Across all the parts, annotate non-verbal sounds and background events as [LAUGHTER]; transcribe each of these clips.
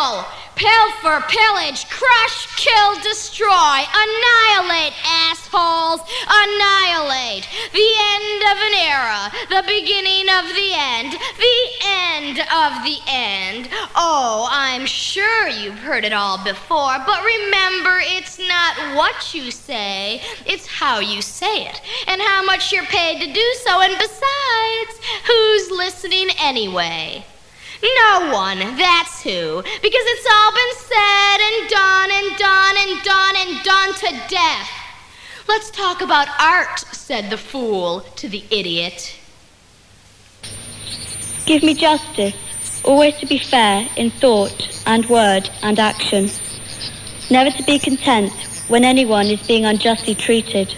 battle! Pillage, crush, kill, destroy, annihilate, assholes, annihilate. The end of an era, the beginning of the end, the end of the end. Oh, I'm sure you've heard it all before, but remember, it's not what you say, it's how you say it, and how much you're paid to do so, and besides, who's listening anyway? No one, that's who. Because it's all been said and done and done and done and done to death. Let's talk about art, said the fool to the idiot. Give me justice, always to be fair in thought and word and action. Never to be content when anyone is being unjustly treated.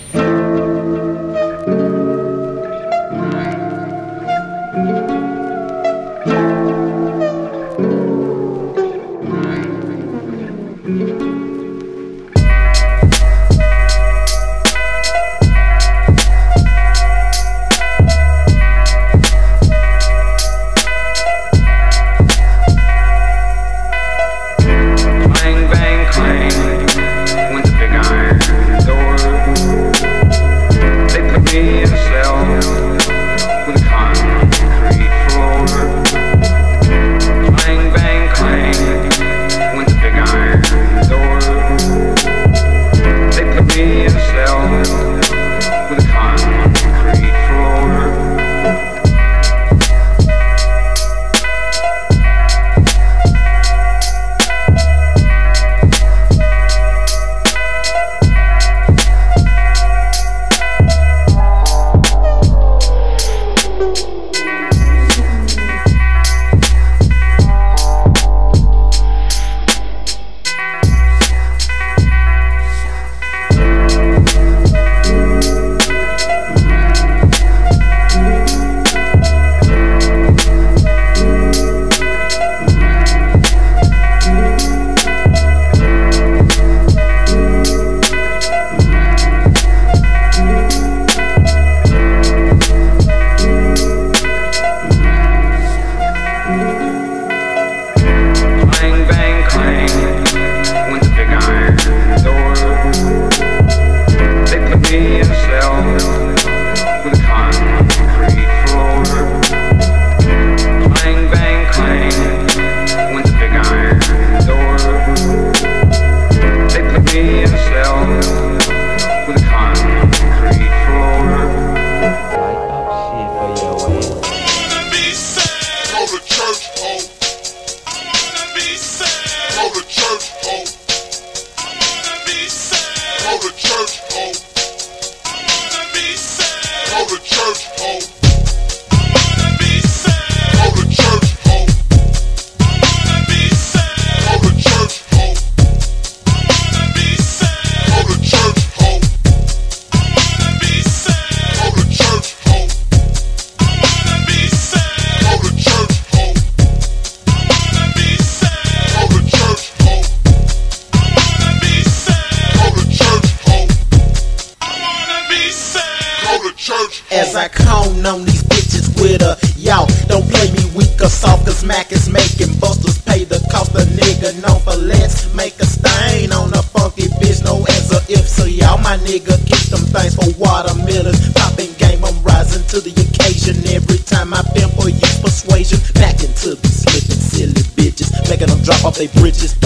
they bridges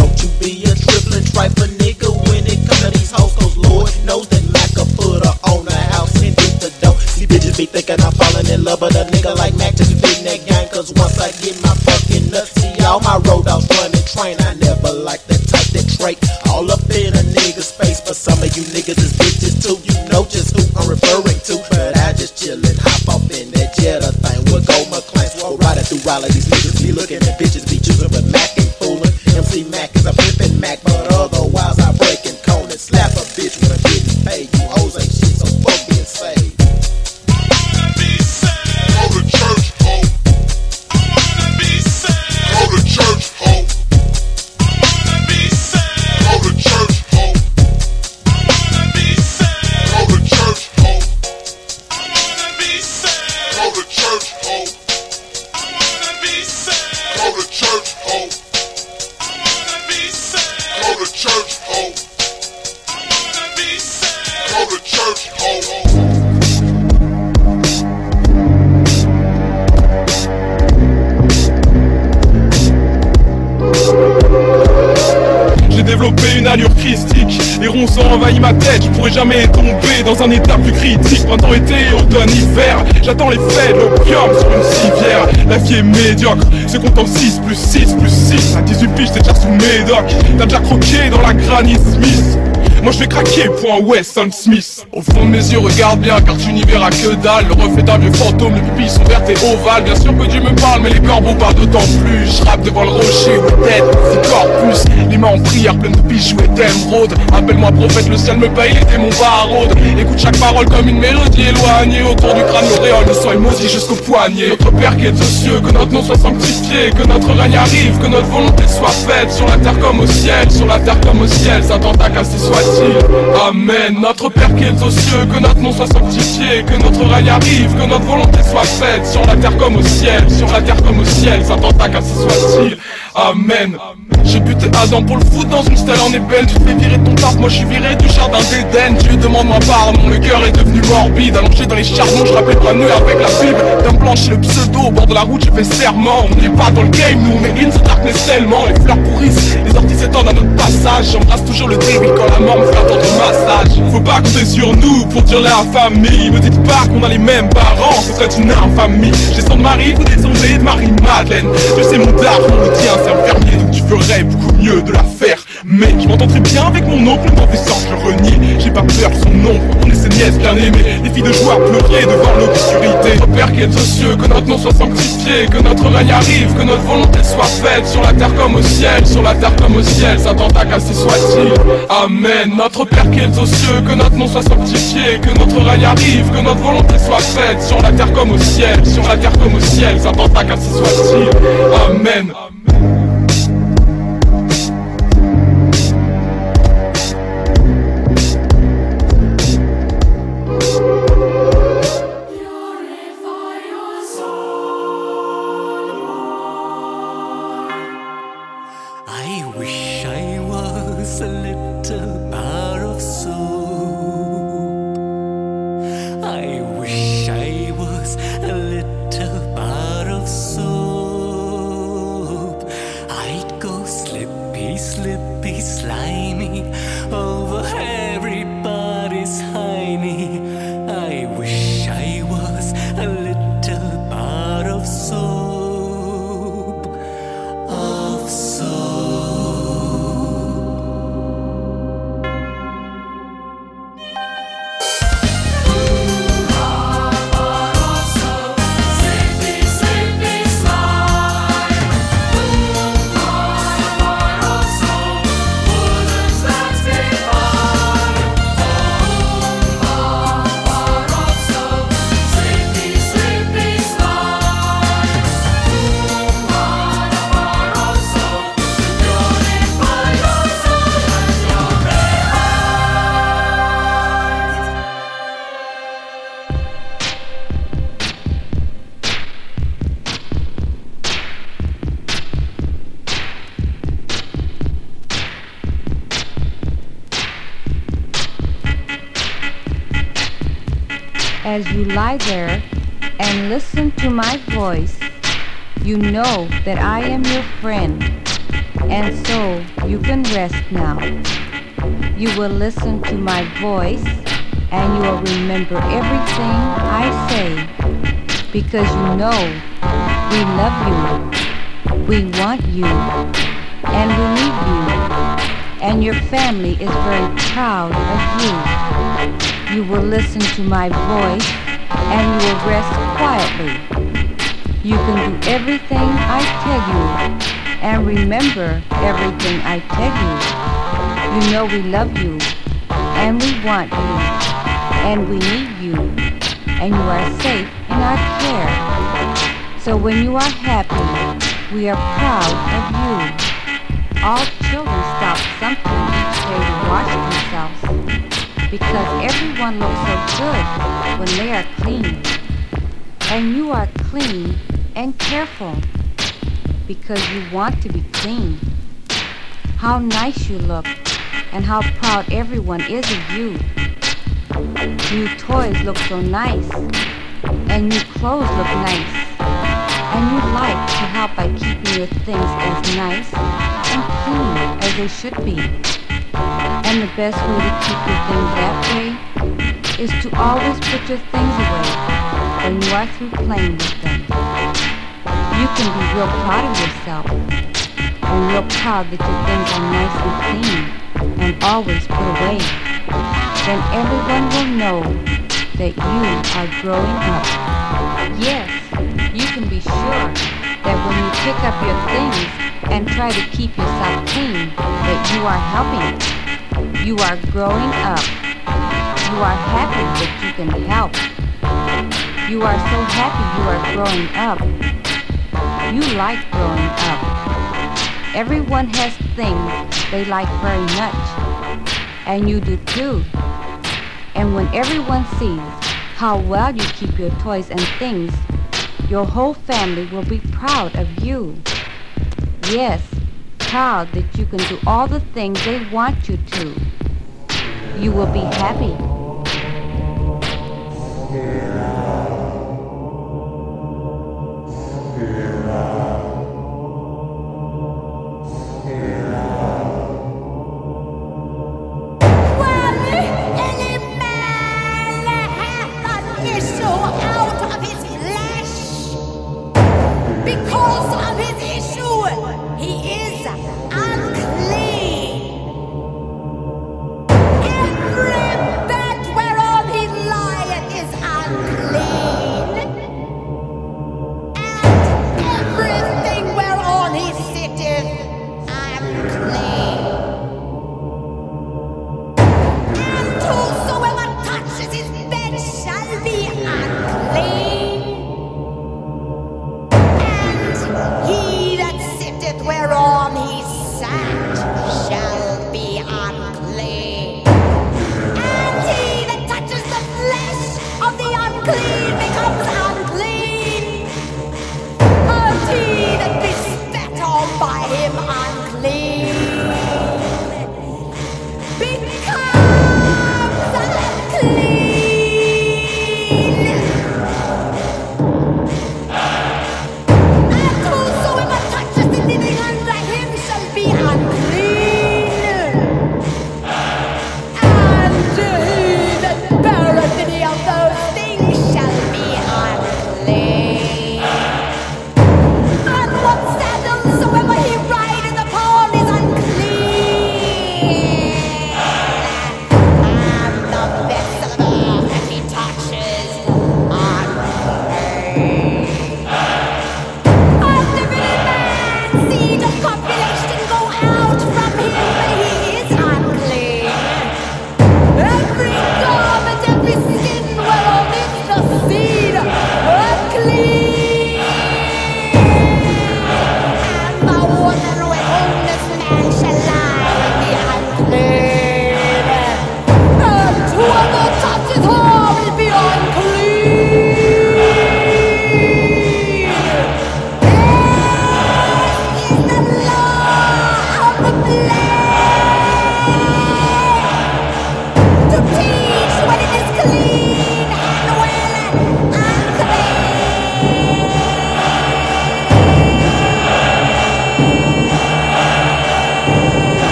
ma tête, je pourrais jamais tomber dans un état plus critique. Printemps, été, automne, hiver. J'attends les fêtes, l'opium sur une civière. La vie est médiocre, se compte en 6 plus 6 plus 6. À 18 piges, t'es déjà sous médoc. T'as déjà croqué dans la Granny Smith. Moi je vais craquer, point Weston Smith. Au fond de mes yeux regarde bien car tu n'y verras que dalle. Le reflet d'un vieux fantôme, les pupilles sont vertes et ovales. Bien sûr que Dieu me parle mais les corbeaux parlent d'autant plus. Je rappe devant le rocher où tête, si corpus. Les mains en prière pleines de bijoux et d'émeraudes Appelle-moi prophète, le ciel me paye, les démons barodent. Écoute chaque parole comme une mélodie éloignée. Autour du crâne l'auréole ne soit maudit jusqu'au poignet. Notre Père qui est aux cieux, que notre nom soit sanctifié. Que notre règne arrive, que notre volonté soit faite. Sur la terre comme au ciel, sur la terre comme au ciel. Saint cassé soit Amen. Notre Père qui est aux cieux, que notre nom soit sanctifié, que notre règne arrive, que notre volonté soit faite sur la terre comme au ciel, sur la terre comme au ciel, Saint-Antac ainsi soit-il. Amen. J'ai buté Adam pour le foot dans une stèle en ébène. Tu fais virer ton taf, moi je suis viré du jardin d'Éden. Tu demande-moi pardon, le cœur est devenu morbide. Allongé dans les charbons, je rappelle pas nœud avec la Bible. D'un blanche le pseudo, au bord de la route j'ai fait serment. On n'est pas dans le game, nous mais in the darkness tellement. Les fleurs pourrissent, les orties s'étendent à notre passage. J'embrasse toujours le débit quand la mort me fait attendre massage. Faut pas compter sur nous pour dire la famille. Me dites pas qu'on a les mêmes parents, ce serait une infamie. J'ai son mari, vous descendez de Marie-Madeleine. Je sais mon daron, le tien un fermier donc tu ferais beaucoup mieux de la faire. Mais je m'entends très bien avec mon oncle, mon professeur je renie. J'ai pas peur de son nom, on est ses nièces bien aimées. Les filles de joueurs pleuraient devant l'obscurité. Notre Père qui est aux cieux, que notre nom soit sanctifié Que notre règne arrive, que notre volonté soit faite Sur la terre comme au ciel, sur la terre comme au ciel. Saint-Antac ainsi soit-il, Amen. Notre Père qui est aux cieux, que notre nom soit sanctifié Que notre règne arrive, que notre volonté soit faite Sur la terre comme au ciel, sur la terre comme au ciel. Saint-Antac ainsi soit-il, Amen as you lie there and listen to my voice, you know that I am your friend, and so you can rest now. You will listen to my voice and you will remember everything I say because you know we love you, we want you, and we need you, and your family is very proud of you. You will listen to my voice and you will rest quietly. You can do everything I tell you and remember everything I tell you. You know we love you and we want you and we need you and you are safe in our care. So when you are happy, we are proud of you. All children stop something to wash themselves because everyone looks so good when they are clean. And you are clean and careful because you want to be clean. How nice you look and how proud everyone is of you. New toys look so nice and new clothes look nice. And you like to help by keeping your things as nice and clean as they should be. And the best way to keep your things that way is to always put your things away when you are through playing with them. You can be real proud of yourself and real proud that your things are nice and clean and always put away. Then everyone will know that you are growing up. Yes, you can be sure that when you pick up your things and try to keep yourself clean, that you are helping you are growing up. You are happy that you can help. You are so happy you are growing up. You like growing up. Everyone has things they like very much. And you do too. And when everyone sees how well you keep your toys and things, your whole family will be proud of you. Yes, proud that you can do all the things they want you to you will be happy.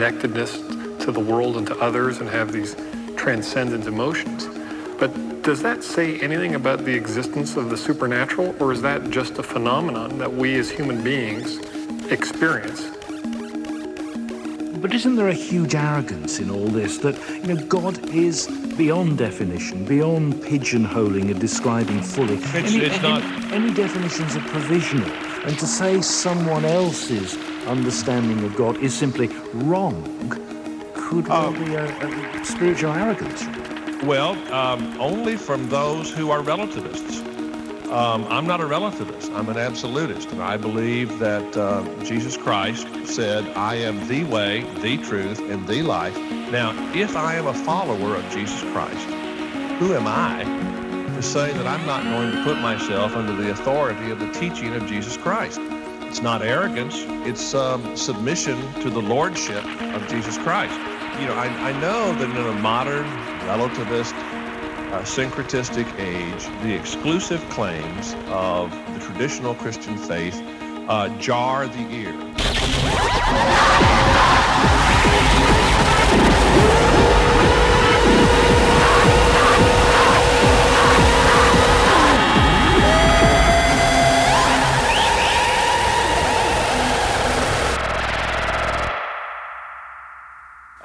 Connectedness to the world and to others and have these transcendent emotions. But does that say anything about the existence of the supernatural, or is that just a phenomenon that we as human beings experience? But isn't there a huge arrogance in all this that, you know, God is beyond definition, beyond pigeonholing and describing fully? It's- it's not- Any definitions are provisional. And to say someone else's understanding of God is simply wrong could well be a, a spiritual arrogance. Well, um, only from those who are relativists. Um, I'm not a relativist. I'm an absolutist, and I believe that uh, Jesus Christ said, "I am the way, the truth, and the life." Now, if I am a follower of Jesus Christ, who am I to say that I'm not going to put myself under the authority of the teaching of Jesus Christ? It's not arrogance. It's um, submission to the lordship of Jesus Christ. You know, I, I know that in a modern relativist uh, syncretistic age, the exclusive claims of the traditional Christian faith uh, jar the ear.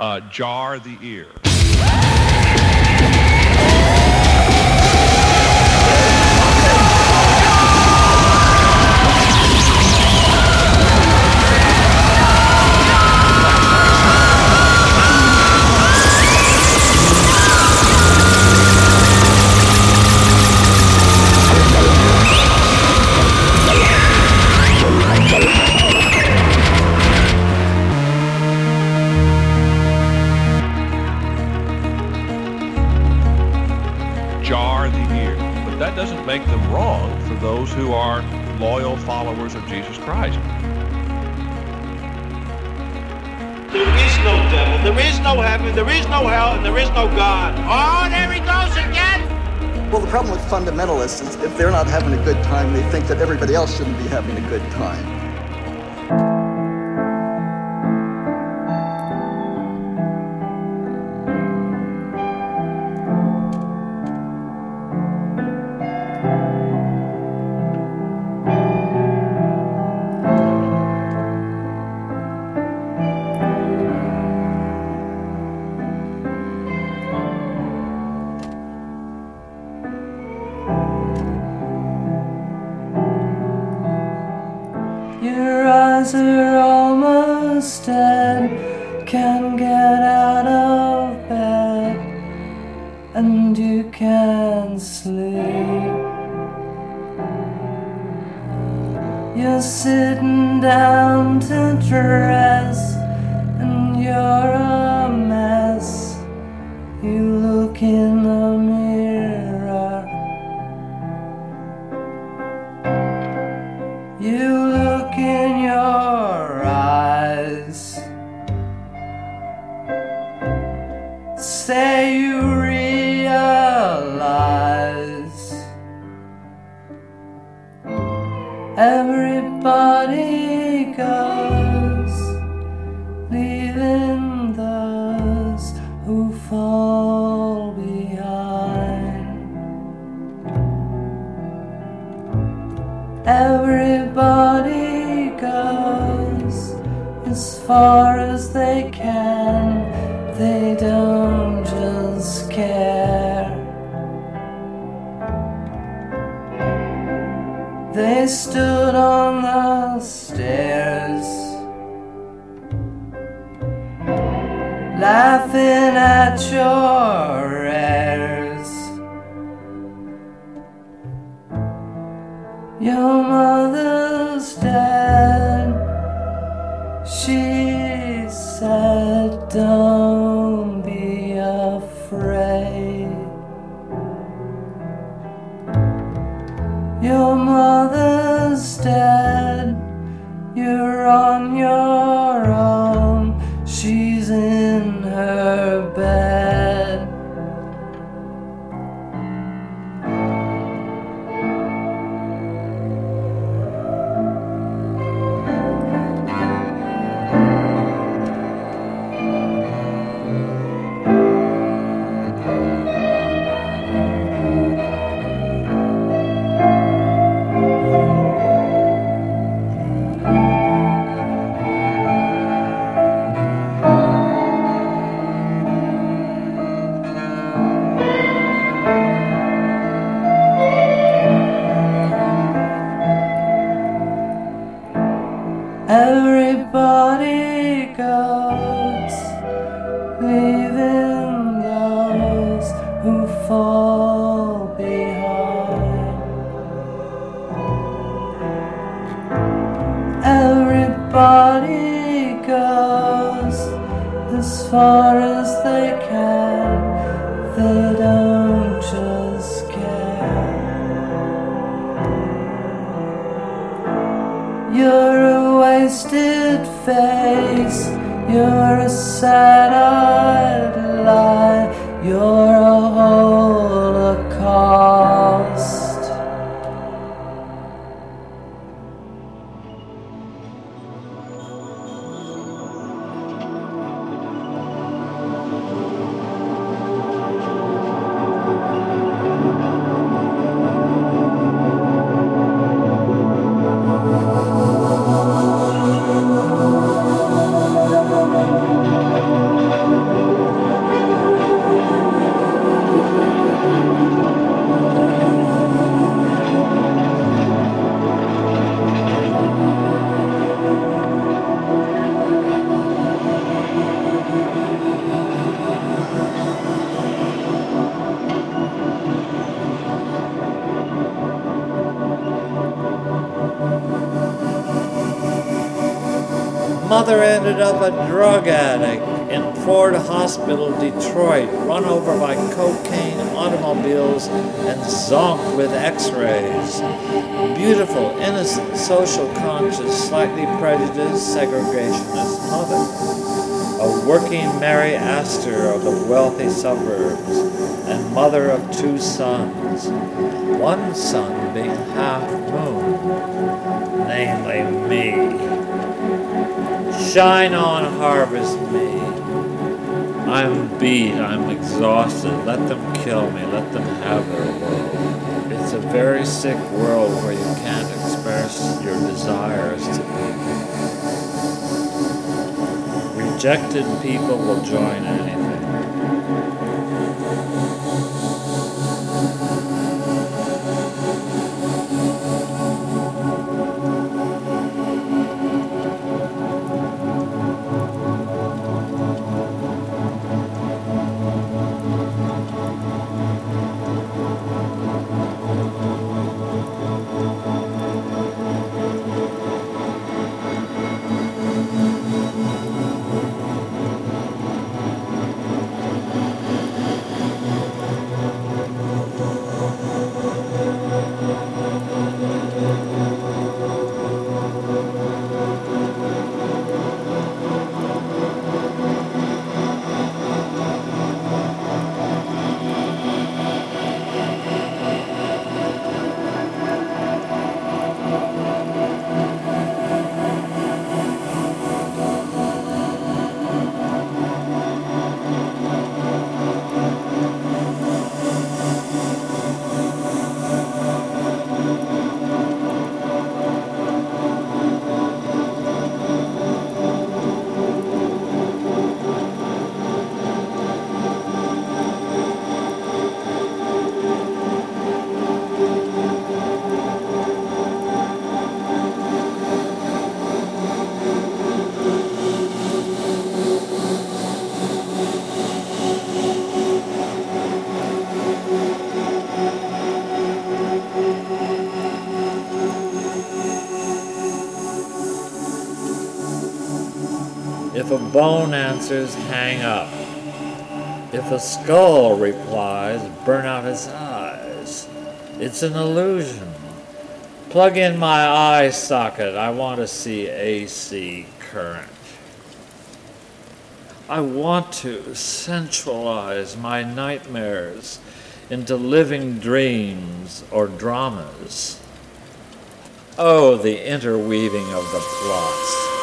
Uh, jar the ear. No hell, and there is no God. Oh, there he goes again! Well, the problem with fundamentalists is if they're not having a good time, they think that everybody else shouldn't be having a good time. Mother ended up a drug addict in Ford Hospital, Detroit, run over by cocaine automobiles and zonked with x-rays. Beautiful, innocent, social conscious, slightly prejudiced, segregationist mother. A working Mary Astor of the wealthy suburbs and mother of two sons. One son being half moon, namely me. Shine on, harvest me. I'm beat, I'm exhausted. Let them kill me, let them have their world. It's a very sick world where you can't express your desires to be. Rejected people will join anything. bone answers, hang up. If a skull replies, burn out his eyes. It's an illusion. Plug in my eye socket. I want to see AC current. I want to centralize my nightmares into living dreams or dramas. Oh, the interweaving of the plots.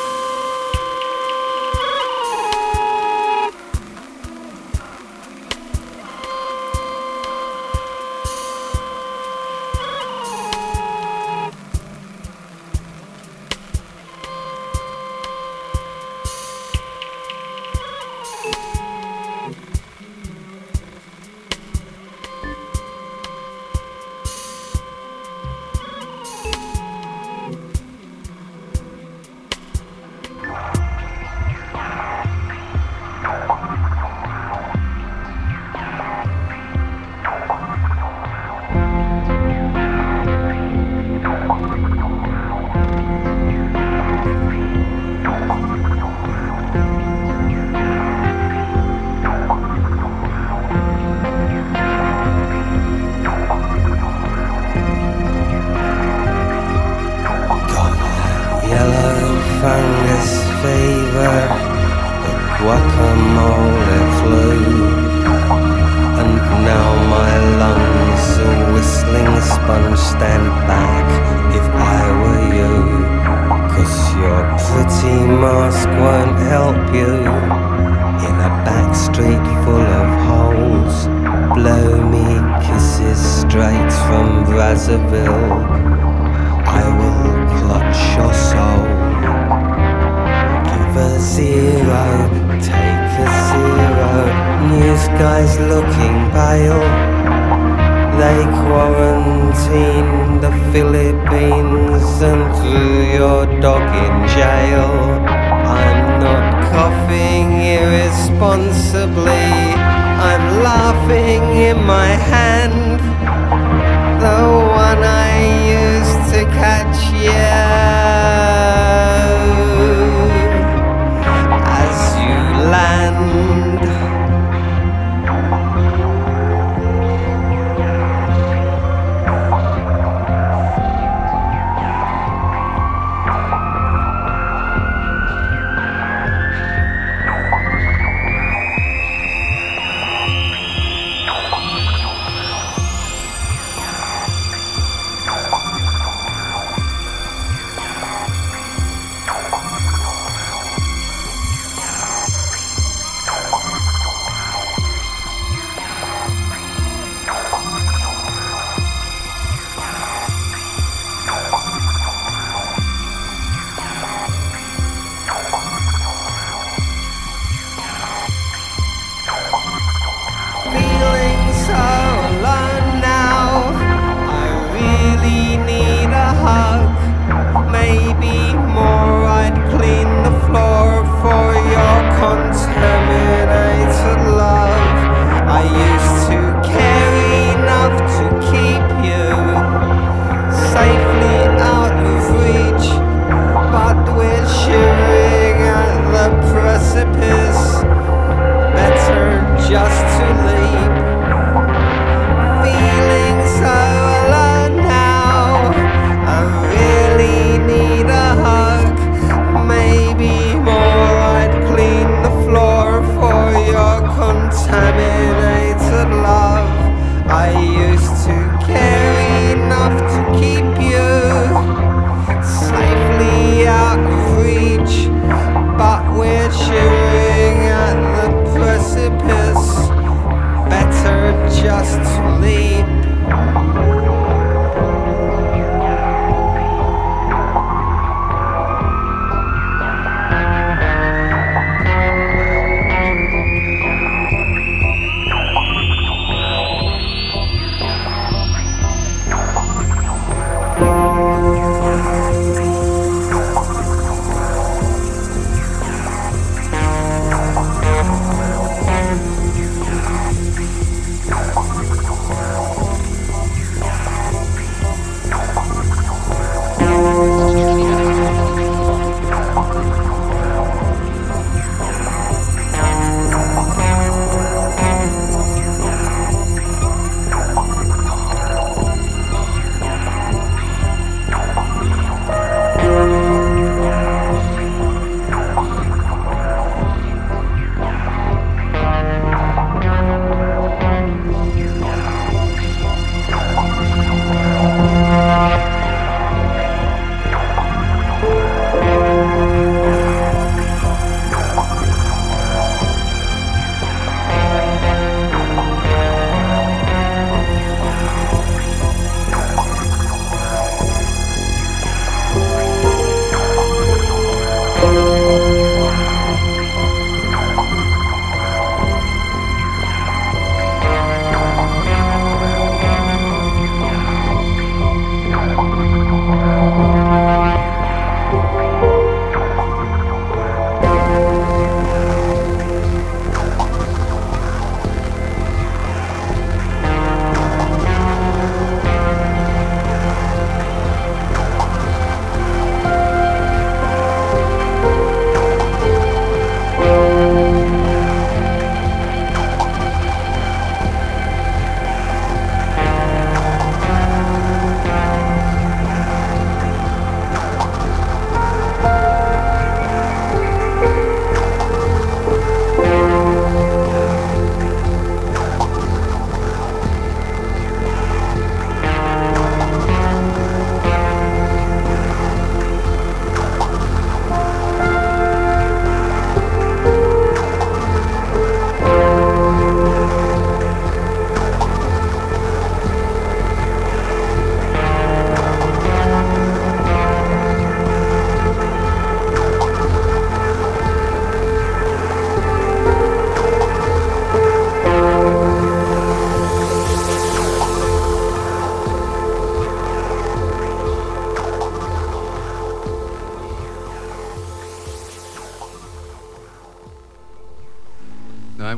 your dog in jail. I'm not coughing irresponsibly, I'm laughing in my hand.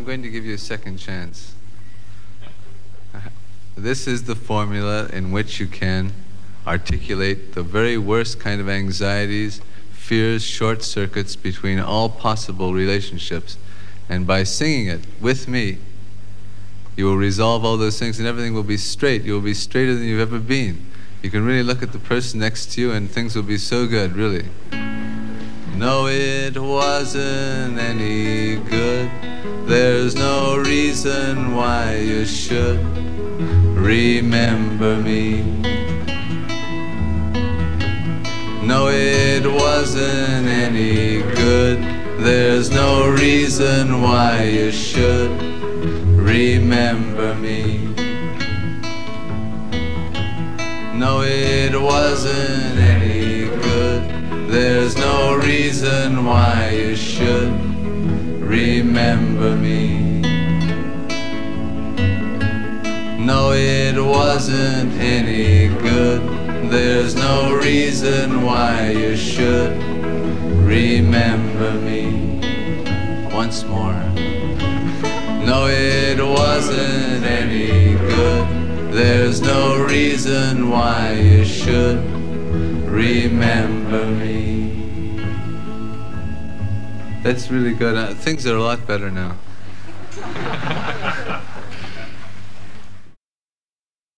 I'm going to give you a second chance. This is the formula in which you can articulate the very worst kind of anxieties, fears, short circuits between all possible relationships. And by singing it with me, you will resolve all those things and everything will be straight. You will be straighter than you've ever been. You can really look at the person next to you and things will be so good, really. No, it wasn't any good. There's no reason why you should remember me. No, it wasn't any good. There's no reason why you should remember me. No, it wasn't any good. There's no reason why you should remember me. No, it wasn't any good. There's no reason why you should remember me. Once more. No, it wasn't any good. There's no reason why you should remember me. That's really good. Uh, things are a lot better now. [LAUGHS]